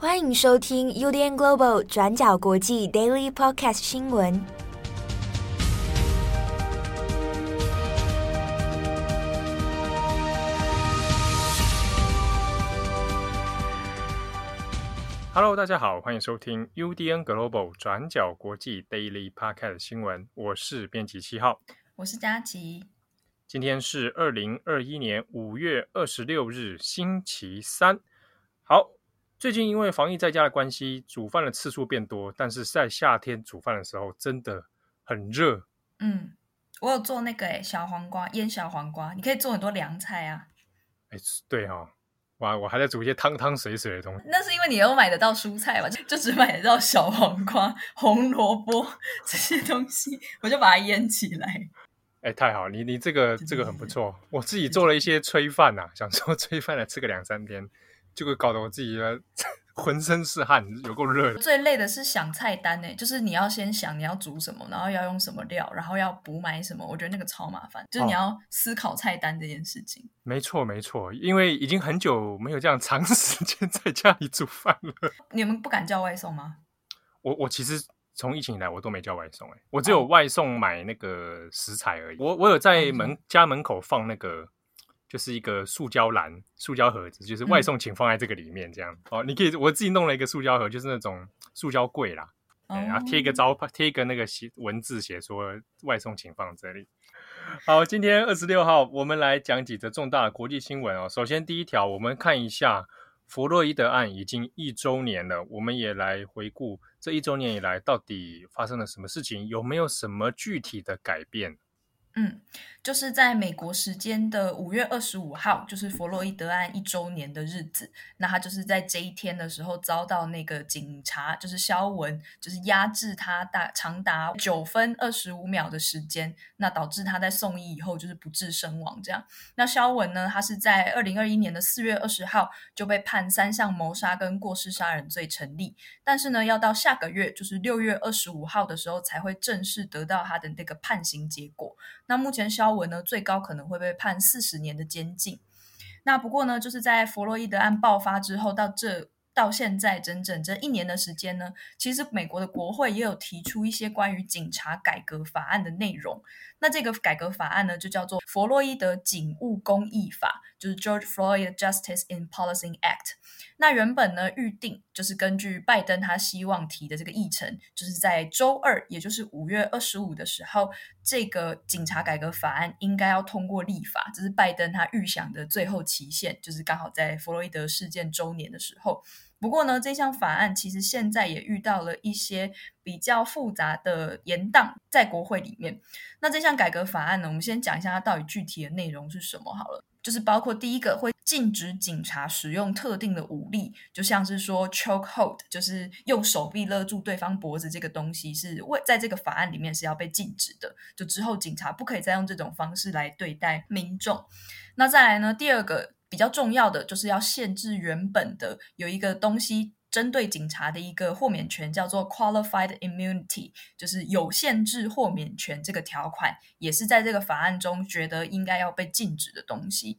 欢迎收听 UDN Global 转角国际 Daily Podcast 新闻。Hello，大家好，欢迎收听 UDN Global 转角国际 Daily Podcast 新闻。我是编辑七号，我是佳琪。今天是二零二一年五月二十六日，星期三。好，最近因为防疫在家的关系，煮饭的次数变多，但是在夏天煮饭的时候真的很热。嗯，我有做那个诶小黄瓜腌小黄瓜，你可以做很多凉菜啊。哎，对哈、哦，哇，我还在煮一些汤汤水水的东西。那是因为你有买得到蔬菜嘛，就就只买得到小黄瓜、红萝卜这些东西，我就把它腌起来。哎，太好，你你这个这个很不错。我自己做了一些炊饭呐、啊，想说 炊饭来吃个两三天，就会搞得我自己 浑身是汗，有够热的。最累的是想菜单呢，就是你要先想你要煮什么，然后要用什么料，然后要补买什么。我觉得那个超麻烦，就是你要思考菜单这件事情。哦、没错没错，因为已经很久没有这样长 时间在家里煮饭了。你们不敢叫外送吗？我我其实。从疫情以来，我都没叫外送，哎，我只有外送买那个食材而已。我我有在门家门口放那个，就是一个塑胶篮、塑胶盒子，就是外送请放在这个里面，这样。哦，你可以，我自己弄了一个塑胶盒，就是那种塑胶柜啦，然后贴一个招牌，贴一个那个写文字，写说外送请放这里。好，今天二十六号，我们来讲几则重大的国际新闻哦。首先第一条，我们看一下。弗洛伊德案已经一周年了，我们也来回顾这一周年以来到底发生了什么事情，有没有什么具体的改变？嗯，就是在美国时间的五月二十五号，就是弗洛伊德案一周年的日子。那他就是在这一天的时候遭到那个警察，就是肖文，就是压制他大长达九分二十五秒的时间，那导致他在送医以后就是不治身亡。这样，那肖文呢，他是在二零二一年的四月二十号就被判三项谋杀跟过失杀人罪成立，但是呢，要到下个月，就是六月二十五号的时候才会正式得到他的那个判刑结果。那目前肖文呢，最高可能会被判四十年的监禁。那不过呢，就是在弗洛伊德案爆发之后，到这到现在整整这一年的时间呢，其实美国的国会也有提出一些关于警察改革法案的内容。那这个改革法案呢，就叫做弗洛伊德警务公益法，就是 George Floyd Justice in Policing Act。那原本呢，预定就是根据拜登他希望提的这个议程，就是在周二，也就是五月二十五的时候，这个警察改革法案应该要通过立法，这是拜登他预想的最后期限，就是刚好在弗洛伊德事件周年的时候。不过呢，这项法案其实现在也遇到了一些比较复杂的延宕在国会里面。那这项改革法案呢，我们先讲一下它到底具体的内容是什么好了。就是包括第一个会禁止警察使用特定的武力，就像是说 choke hold，就是用手臂勒住对方脖子这个东西是为在这个法案里面是要被禁止的。就之后警察不可以再用这种方式来对待民众。那再来呢，第二个比较重要的就是要限制原本的有一个东西。针对警察的一个豁免权叫做 qualified immunity，就是有限制豁免权这个条款，也是在这个法案中觉得应该要被禁止的东西。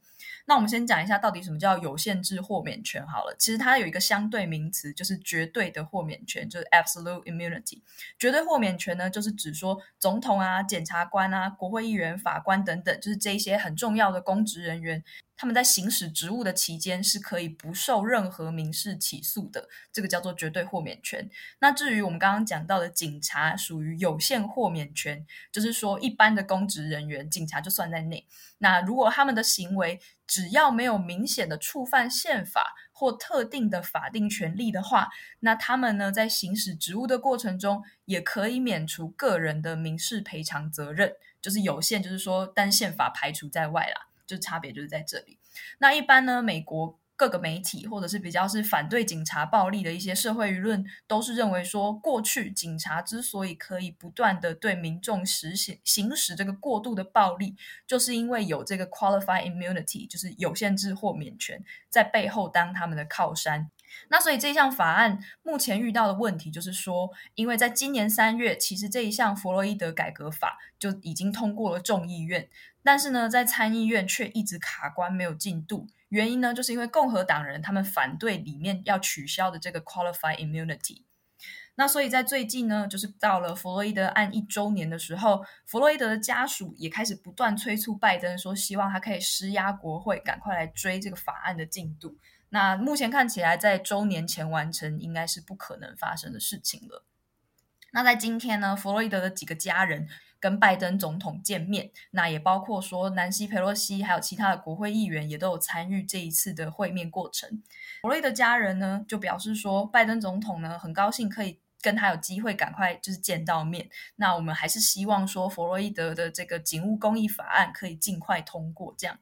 那我们先讲一下到底什么叫有限制豁免权好了。其实它有一个相对名词，就是绝对的豁免权，就是 absolute immunity。绝对豁免权呢，就是指说总统啊、检察官啊、国会议员、法官等等，就是这一些很重要的公职人员。他们在行使职务的期间是可以不受任何民事起诉的，这个叫做绝对豁免权。那至于我们刚刚讲到的警察，属于有限豁免权，就是说一般的公职人员，警察就算在内。那如果他们的行为只要没有明显的触犯宪法或特定的法定权利的话，那他们呢，在行使职务的过程中也可以免除个人的民事赔偿责任，就是有限，就是说，但宪法排除在外啦。就差别就是在这里。那一般呢，美国各个媒体或者是比较是反对警察暴力的一些社会舆论，都是认为说，过去警察之所以可以不断的对民众实行行使这个过度的暴力，就是因为有这个 qualified immunity，就是有限制豁免权在背后当他们的靠山。那所以这项法案目前遇到的问题就是说，因为在今年三月，其实这一项弗洛伊德改革法就已经通过了众议院，但是呢，在参议院却一直卡关，没有进度。原因呢，就是因为共和党人他们反对里面要取消的这个 qualified immunity。那所以在最近呢，就是到了弗洛伊德案一周年的时候，弗洛伊德的家属也开始不断催促拜登，说希望他可以施压国会，赶快来追这个法案的进度。那目前看起来，在周年前完成应该是不可能发生的事情了。那在今天呢，弗洛伊德的几个家人跟拜登总统见面，那也包括说南希·佩洛西还有其他的国会议员也都有参与这一次的会面过程。弗洛伊德家人呢就表示说，拜登总统呢很高兴可以跟他有机会赶快就是见到面。那我们还是希望说，弗洛伊德的这个警务公益法案可以尽快通过，这样。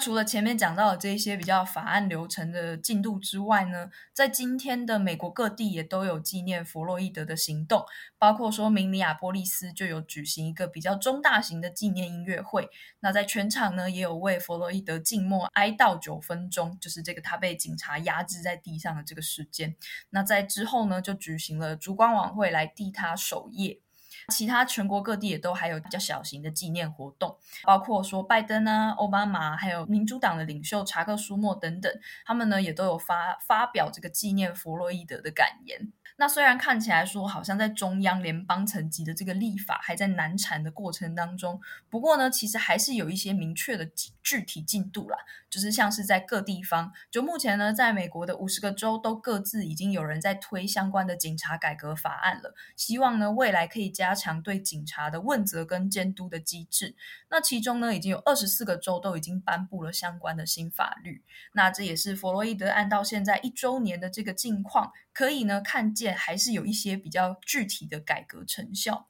除了前面讲到的这些比较法案流程的进度之外呢，在今天的美国各地也都有纪念弗洛伊德的行动，包括说明尼亚波利斯就有举行一个比较中大型的纪念音乐会。那在全场呢，也有为弗洛伊德静默哀悼九分钟，就是这个他被警察压制在地上的这个时间。那在之后呢，就举行了烛光晚会来替他守夜。其他全国各地也都还有比较小型的纪念活动，包括说拜登啊、奥巴马，还有民主党的领袖查克·舒默等等，他们呢也都有发发表这个纪念弗洛伊德的感言。那虽然看起来说好像在中央联邦层级的这个立法还在难产的过程当中，不过呢，其实还是有一些明确的具体进度啦。就是像是在各地方，就目前呢，在美国的五十个州都各自已经有人在推相关的警察改革法案了，希望呢未来可以加强对警察的问责跟监督的机制。那其中呢，已经有二十四个州都已经颁布了相关的新法律。那这也是弗洛伊德案到现在一周年的这个近况，可以呢看见。还是有一些比较具体的改革成效。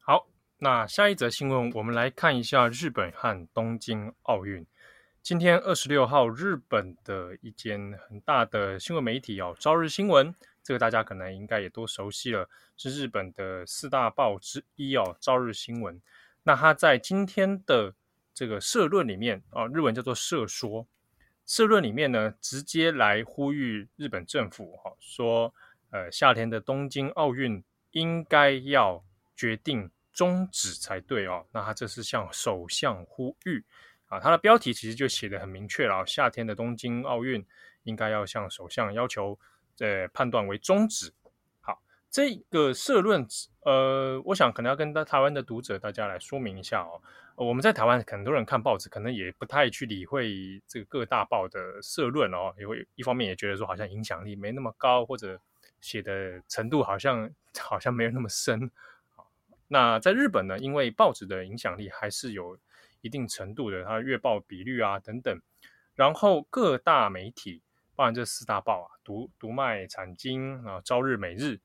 好，那下一则新闻，我们来看一下日本和东京奥运。今天二十六号，日本的一间很大的新闻媒体哦，朝日新闻，这个大家可能应该也都熟悉了，是日本的四大报之一哦，朝日新闻。那他在今天的这个社论里面哦，日文叫做社说，社论里面呢，直接来呼吁日本政府哈说。呃，夏天的东京奥运应该要决定终止才对哦。那他这是向首相呼吁啊，它的标题其实就写得很明确了。夏天的东京奥运应该要向首相要求，呃，判断为终止。好，这个社论，呃，我想可能要跟台湾的读者大家来说明一下哦。我们在台湾很多人看报纸，可能也不太去理会这个各大报的社论哦，也会一方面也觉得说好像影响力没那么高，或者。写的程度好像 好像没有那么深。好那在日本呢，因为报纸的影响力还是有一定程度的，它的月报比率啊等等。然后各大媒体，包含这四大报啊，读读卖、产经啊、朝日、每日，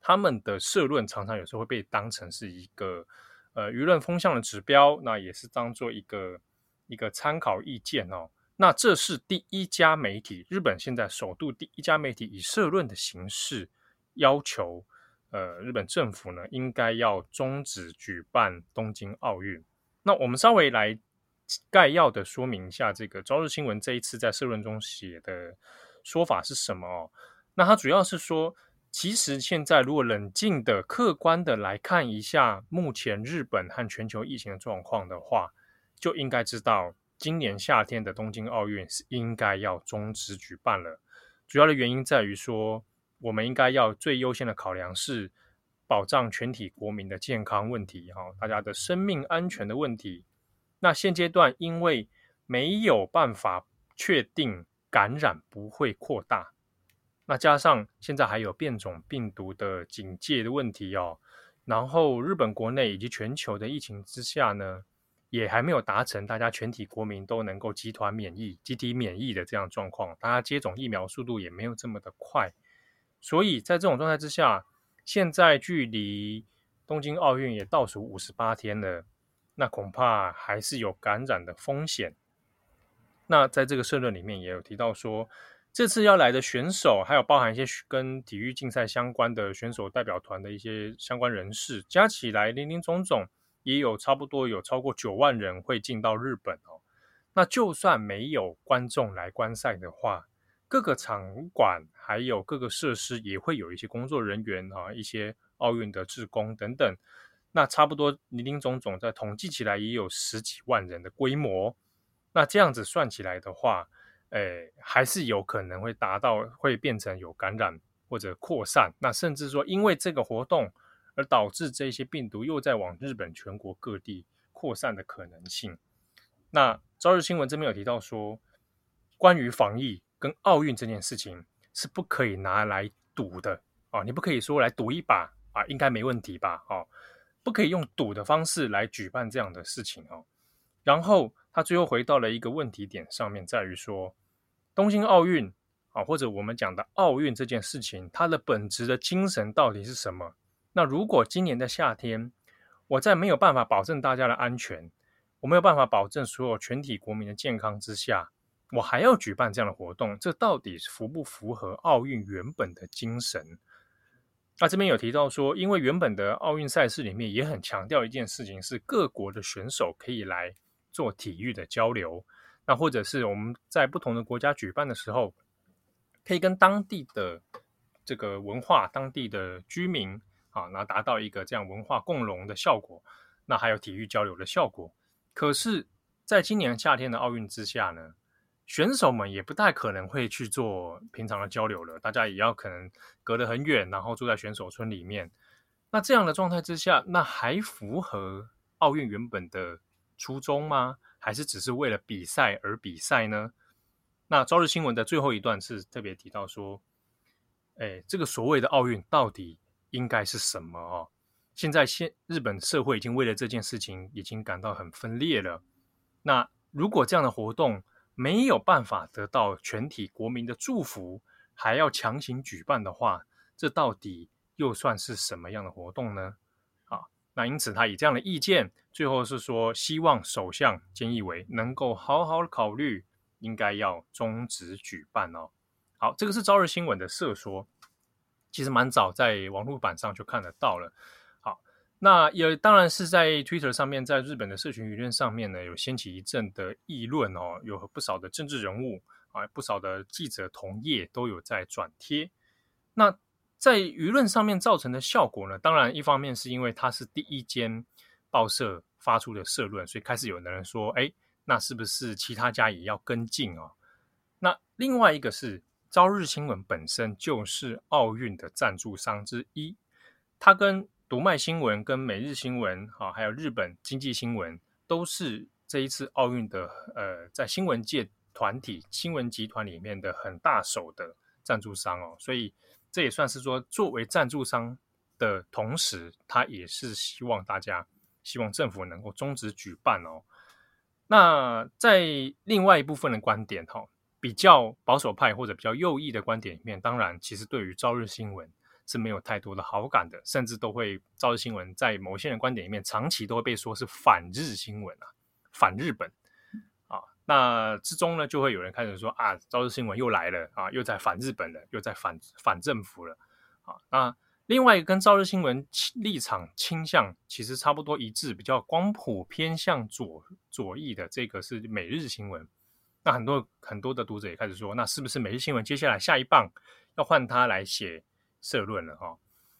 他们的社论常常有时候会被当成是一个呃舆论风向的指标，那也是当做一个一个参考意见哦。那这是第一家媒体，日本现在首度第一家媒体以社论的形式要求，呃，日本政府呢应该要终止举办东京奥运。那我们稍微来概要的说明一下，这个朝日新闻这一次在社论中写的说法是什么哦？那它主要是说，其实现在如果冷静的、客观的来看一下目前日本和全球疫情的状况的话，就应该知道。今年夏天的东京奥运是应该要终止举办了，主要的原因在于说，我们应该要最优先的考量是保障全体国民的健康问题，哈，大家的生命安全的问题。那现阶段因为没有办法确定感染不会扩大，那加上现在还有变种病毒的警戒的问题哦，然后日本国内以及全球的疫情之下呢，也还没有达成大家全体国民都能够集团免疫、集体免疫的这样状况，大家接种疫苗速度也没有这么的快，所以在这种状态之下，现在距离东京奥运也倒数五十八天了，那恐怕还是有感染的风险。那在这个社论里面也有提到说，这次要来的选手，还有包含一些跟体育竞赛相关的选手代表团的一些相关人士，加起来林林总总。也有差不多有超过九万人会进到日本哦。那就算没有观众来观赛的话，各个场馆还有各个设施也会有一些工作人员啊，一些奥运的志工等等。那差不多林林总总，在统计起来也有十几万人的规模。那这样子算起来的话，诶，还是有可能会达到，会变成有感染或者扩散。那甚至说，因为这个活动而导致这些病毒又在往日本全国各地扩散的可能性。那朝日新闻这边有提到说，关于防疫跟奥运这件事情是不可以拿来赌的啊，你不可以说来赌一把啊，应该没问题吧？哦。不可以用赌的方式来举办这样的事情哦。然后他最后回到了一个问题点上面，在于说东京奥运啊，或者我们讲的奥运这件事情，它的本质的精神到底是什么？那如果今年的夏天，我在没有办法保证大家的安全，我没有办法保证所有全体国民的健康之下，我还要举办这样的活动，这到底符不符合奥运原本的精神？那这边有提到说，因为原本的奥运赛事里面也很强调一件事情，是各国的选手可以来做体育的交流，那或者是我们在不同的国家举办的时候，可以跟当地的这个文化、当地的居民啊，那达到一个这样文化共融的效果，那还有体育交流的效果。可是，在今年夏天的奥运之下呢，选手们也不太可能会去做平常的交流了，大家也要可能隔得很远，然后住在选手村里面。那这样的状态之下，那还符合奥运原本的初衷吗？还是只是为了比赛而比赛呢？那朝日新闻的最后一段是特别提到说，哎，这个所谓的奥运到底应该是什么哦？现在现日本社会已经为了这件事情已经感到很分裂了。那如果这样的活动，没有办法得到全体国民的祝福，还要强行举办的话，这到底又算是什么样的活动呢？啊，那因此他以这样的意见，最后是说希望首相菅义伟能够好好考虑，应该要终止举办哦。好，这个是朝日新闻的社说，其实蛮早在网络版上就看得到了。那也当然是在 Twitter 上面，在日本的社群舆论上面呢，有掀起一阵的议论哦，有不少的政治人物啊，不少的记者同业都有在转贴。那在舆论上面造成的效果呢，当然一方面是因为它是第一间报社发出的社论，所以开始有的人说，哎，那是不是其他家也要跟进哦？那另外一个是朝日新闻本身就是奥运的赞助商之一，它跟读卖新闻跟每日新闻，哈，还有日本经济新闻，都是这一次奥运的呃，在新闻界团体、新闻集团里面的很大手的赞助商哦，所以这也算是说，作为赞助商的同时，他也是希望大家，希望政府能够终止举办哦。那在另外一部分的观点，哈，比较保守派或者比较右翼的观点里面，当然，其实对于朝日新闻。是没有太多的好感的，甚至都会朝日新闻在某些人观点里面，长期都会被说是反日新闻啊，反日本啊。那之中呢，就会有人开始说啊，朝日新闻又来了啊，又在反日本了，又在反反政府了啊。那另外一个跟朝日新闻立场倾向其实差不多一致，比较光谱偏向左左翼的这个是每日新闻。那很多很多的读者也开始说，那是不是每日新闻接下来下一棒要换他来写？社论了哈，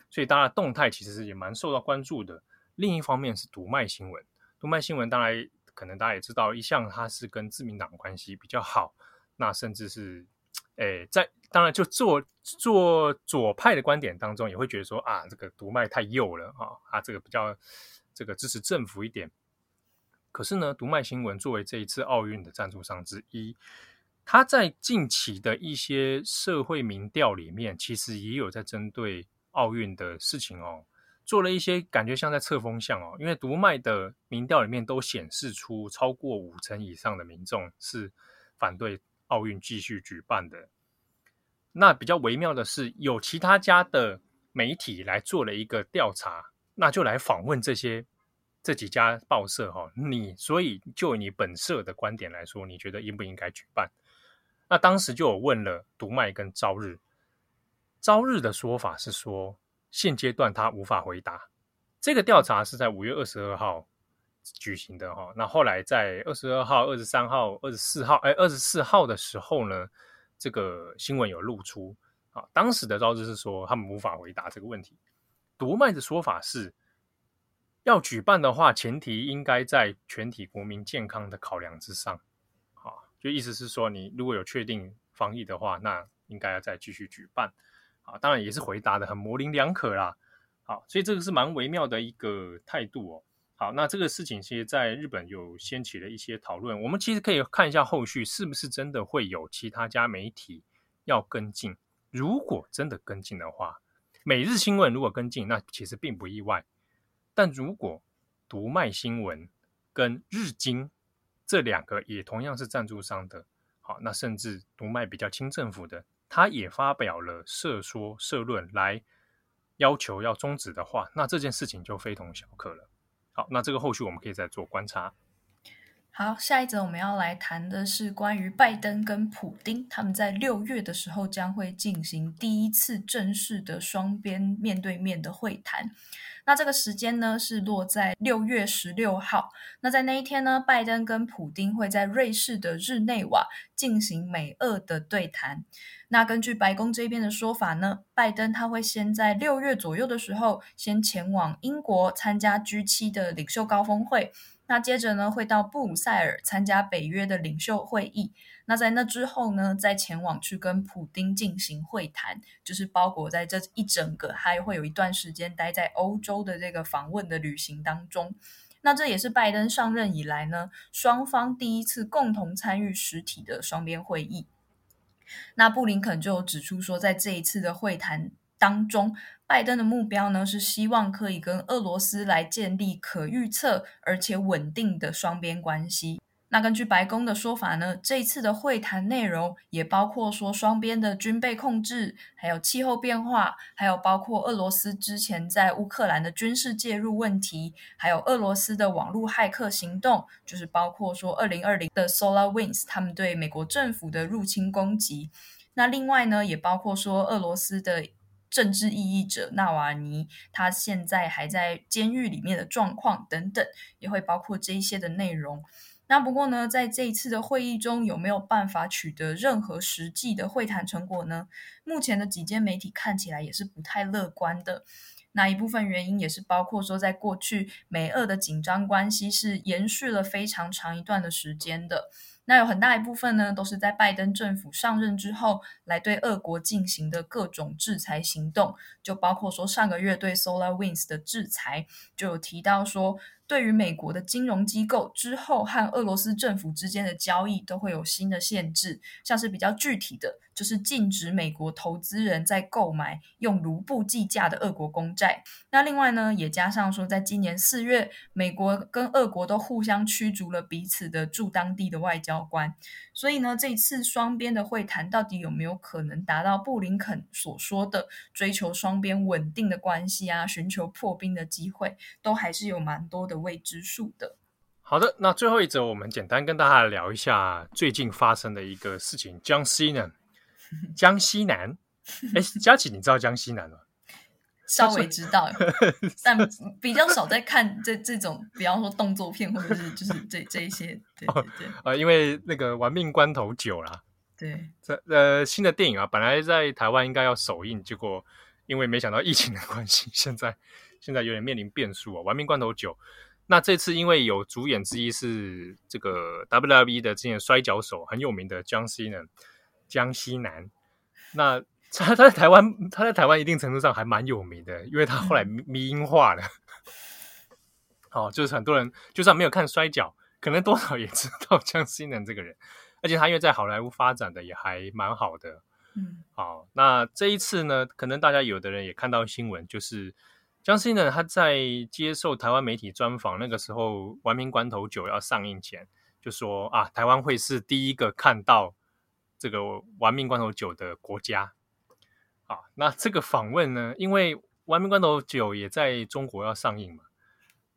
所以当然动态其实是也蛮受到关注的。另一方面是读卖新闻，读卖新闻当然可能大家也知道，一向它是跟自民党关系比较好，那甚至是诶在当然就做做左派的观点当中，也会觉得说啊，这个读卖太右了啊，啊这个比较这个支持政府一点。可是呢，读卖新闻作为这一次奥运的赞助商之一。他在近期的一些社会民调里面，其实也有在针对奥运的事情哦，做了一些感觉像在测风向哦。因为读卖的民调里面都显示出超过五成以上的民众是反对奥运继续举办的。那比较微妙的是，有其他家的媒体来做了一个调查，那就来访问这些这几家报社哈，你所以就你本社的观点来说，你觉得应不应该举办？那当时就有问了读卖跟朝日，朝日的说法是说，现阶段他无法回答。这个调查是在五月二十二号举行的哈，那后来在二十二号、二十三号、二十四号，哎，二十四号的时候呢，这个新闻有露出啊，当时的招致是说他们无法回答这个问题。读卖的说法是，要举办的话，前提应该在全体国民健康的考量之上。就意思是说，你如果有确定防疫的话，那应该要再继续举办。啊，当然也是回答的很模棱两可啦。好，所以这个是蛮微妙的一个态度哦。好，那这个事情其实在日本有掀起了一些讨论。我们其实可以看一下后续是不是真的会有其他家媒体要跟进。如果真的跟进的话，每日新闻如果跟进，那其实并不意外。但如果读卖新闻跟日经这两个也同样是赞助商的，好，那甚至读卖比较亲政府的。他也发表了社说社论来要求要终止的话，那这件事情就非同小可了。好，那这个后续我们可以再做观察。好，下一则我们要来谈的是关于拜登跟普丁，他们在六月的时候将会进行第一次正式的双边面对面的会谈。那这个时间呢，是落在六月十六号。那在那一天呢，拜登跟普丁会在瑞士的日内瓦进行美俄的对谈。那根据白宫这边的说法呢，拜登他会先在六月左右的时候，先前往英国参加 G7 的领袖高峰会。那接着呢，会到布鲁塞尔参加北约的领袖会议。那在那之后呢，再前往去跟普丁进行会谈，就是包裹在这一整个，还会有一段时间待在欧洲的这个访问的旅行当中。那这也是拜登上任以来呢，双方第一次共同参与实体的双边会议。那布林肯就指出说，在这一次的会谈当中，拜登的目标呢，是希望可以跟俄罗斯来建立可预测而且稳定的双边关系。那根据白宫的说法呢，这一次的会谈内容也包括说双边的军备控制，还有气候变化，还有包括俄罗斯之前在乌克兰的军事介入问题，还有俄罗斯的网络骇客行动，就是包括说二零二零的 SolarWinds 他们对美国政府的入侵攻击。那另外呢，也包括说俄罗斯的政治异议者纳瓦尼，他现在还在监狱里面的状况等等，也会包括这一些的内容。那不过呢，在这一次的会议中，有没有办法取得任何实际的会谈成果呢？目前的几间媒体看起来也是不太乐观的。那一部分原因也是包括说，在过去美俄的紧张关系是延续了非常长一段的时间的。那有很大一部分呢，都是在拜登政府上任之后，来对俄国进行的各种制裁行动，就包括说上个月对 SolarWinds 的制裁，就有提到说，对于美国的金融机构之后和俄罗斯政府之间的交易都会有新的限制，像是比较具体的，就是禁止美国投资人在购买用卢布计价的俄国公债。那另外呢，也加上说，在今年四月，美国跟俄国都互相驱逐了彼此的驻当地的外交官。所以呢，这一次双边的会谈到底有没有可能达到布林肯所说的追求双边稳定的关系啊，寻求破冰的机会，都还是有蛮多的未知数的。好的，那最后一则，我们简单跟大家聊一下最近发生的一个事情。江西呢？江西南？哎，佳琪，你知道江西南吗？稍微知道，但比较少在看这这种，比方说动作片或者是就是这这一些，对对对。啊、呃，因为那个《玩命关头九》啦，对，这呃新的电影啊，本来在台湾应该要首映，结果因为没想到疫情的关系，现在。现在有点面临变数啊！《玩命关头九》，那这次因为有主演之一是这个 WWE 的之前摔跤手很有名的江西呢，江西南。那他他在台湾，他在台湾一定程度上还蛮有名的，因为他后来迷音化了。哦，就是很多人就算没有看摔跤，可能多少也知道江西南这个人。而且他因为在好莱坞发展的也还蛮好的。嗯，好，那这一次呢，可能大家有的人也看到新闻，就是。江西南，他在接受台湾媒体专访，那个时候《玩命关头九》要上映前，就说啊，台湾会是第一个看到这个《玩命关头九》的国家。啊，那这个访问呢，因为《玩命关头九》也在中国要上映嘛，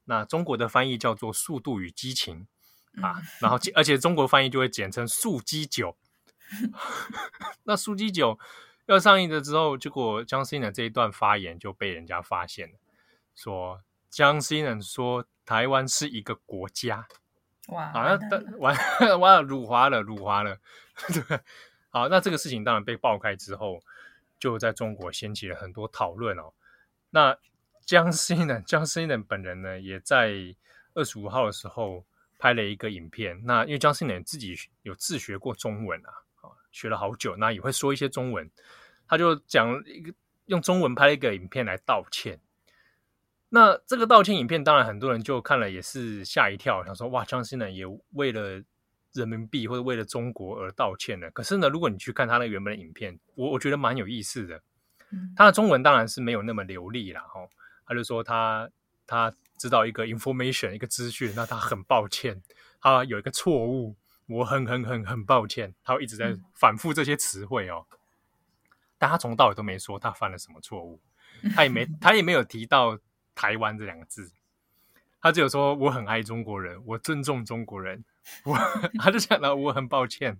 那中国的翻译叫做《速度与激情》啊，然后而且中国翻译就会简称“速激九 ”。那“速激九”。要上映的之后，结果江西人这一段发言就被人家发现了，说江西人说台湾是一个国家，哇，好像完 完了辱华了，辱华了，对，好，那这个事情当然被爆开之后，就在中国掀起了很多讨论哦。那江西呢，江西人本人呢，也在二十五号的时候拍了一个影片。那因为江西人自己有自学过中文啊，啊，学了好久，那也会说一些中文，他就讲一个用中文拍了一个影片来道歉。那这个道歉影片，当然很多人就看了也是吓一跳，想说哇，江西人也为了人民币或者为了中国而道歉了。可是呢，如果你去看他那原本的影片，我我觉得蛮有意思的。他的中文当然是没有那么流利啦，哈。他就说他他知道一个 information 一个资讯，那他很抱歉，他有一个错误，我很很很很抱歉，他一直在反复这些词汇哦。但他从头到尾都没说他犯了什么错误，他也没 他也没有提到台湾这两个字，他只有说我很爱中国人，我尊重中国人，我他就讲了我很抱歉，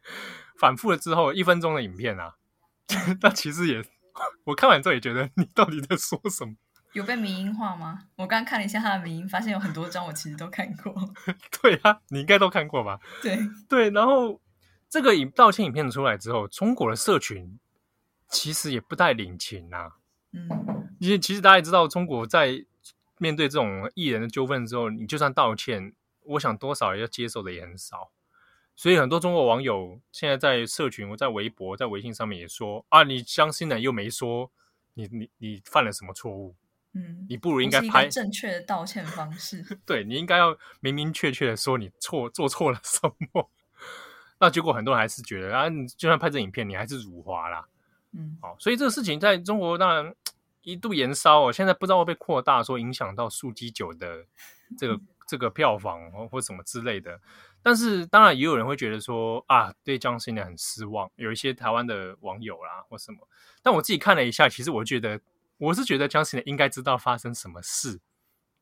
反复了之后一分钟的影片啊，那其实也我看完之后也觉得你到底在说什么？有被民音化吗？我刚刚看了一下他的民音，发现有很多张我其实都看过。对啊，你应该都看过吧？对对，然后这个影道歉影片出来之后，中国的社群其实也不太领情啊。嗯，因为其实大家也知道，中国在面对这种艺人的纠纷之后，你就算道歉，我想多少要接受的也很少。所以很多中国网友现在在社群，我在微博、在微信上面也说啊，你相信了又没说你你你犯了什么错误。嗯，你不如应该拍正确的道歉方式。对，你应该要明明确确的说你错做错了什么。那结果很多人还是觉得啊，你就算拍这影片，你还是辱华啦。嗯，好，所以这个事情在中国当然一度延烧哦，现在不知道会被扩大，说影响到速激九的这个、嗯、这个票房或或什么之类的。但是当然也有人会觉得说啊，对江西人很失望，有一些台湾的网友啦或什么。但我自己看了一下，其实我觉得。我是觉得江西人应该知道发生什么事，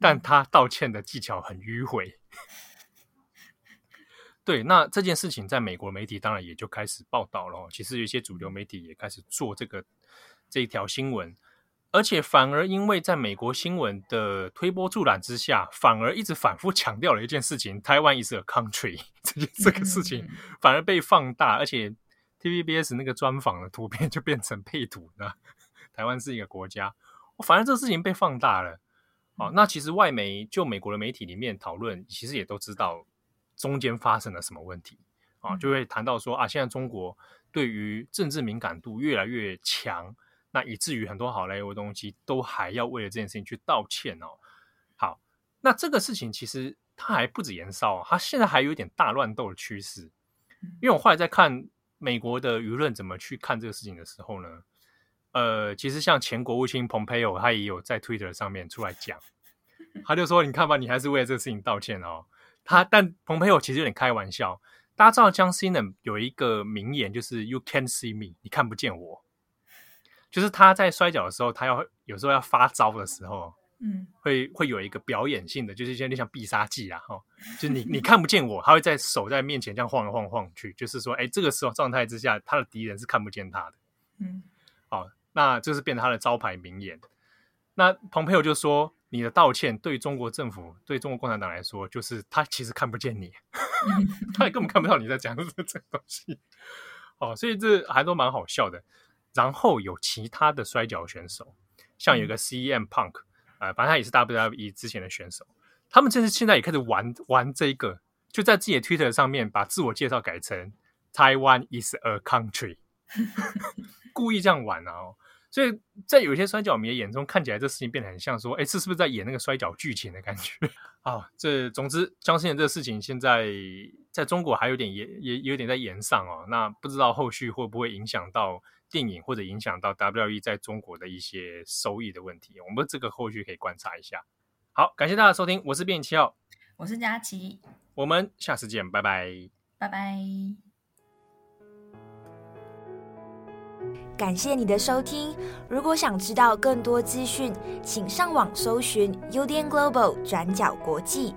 但他道歉的技巧很迂回。对，那这件事情在美国媒体当然也就开始报道了。其实有一些主流媒体也开始做这个这一条新闻，而且反而因为在美国新闻的推波助澜之下，反而一直反复强调了一件事情：台湾 is a country。这件这个事情反而被放大，而且 TVBS 那个专访的图片就变成配图了。台湾是一个国家，反正这个事情被放大了。哦，那其实外媒就美国的媒体里面讨论，其实也都知道中间发生了什么问题啊，就会谈到说啊，现在中国对于政治敏感度越来越强，那以至于很多好莱坞的东西都还要为了这件事情去道歉哦。好，那这个事情其实它还不止延烧，它现在还有一点大乱斗的趋势。因为我后来在看美国的舆论怎么去看这个事情的时候呢，呃，其实像前国务卿蓬佩奥，他也有在 Twitter 上面出来讲，他就说：“你看吧，你还是为了这个事情道歉哦。”他但蓬佩奥其实有点开玩笑。大家知道江西呢有一个名言，就是 “You can't see me”，你看不见我。就是他在摔跤的时候，他要有时候要发招的时候，嗯，会会有一个表演性的，就是有点像必杀技啊，哈，就是你你看不见我，他会在手在面前这样晃来晃晃去，就是说，哎，这个时候状态之下，他的敌人是看不见他的，嗯，好。那这是变成他的招牌名言。那蓬佩奥就说：“你的道歉对中国政府、对中国共产党来说，就是他其实看不见你，他也根本看不到你在讲这这东西。”哦，所以这还都蛮好笑的。然后有其他的摔角选手，像有个 CM Punk，呃，反正他也是 WWE 之前的选手，他们就是现在也开始玩玩这个，就在自己的 Twitter 上面把自我介绍改成 “Taiwan is a country”，故意这样玩啊。所以在有些摔角迷的眼中，看起来这事情变得很像说，哎，这是不是在演那个摔角剧情的感觉？啊，这总之，江西人这个事情现在在中国还有点也也有点在延上哦。那不知道后续会不会影响到电影或者影响到 WWE 在中国的一些收益的问题？我们这个后续可以观察一下。好，感谢大家收听，我是编辑七号，我是佳琪，我们下次见，拜拜，拜拜。感谢你的收听。如果想知道更多资讯，请上网搜寻 UDN Global 转角国际。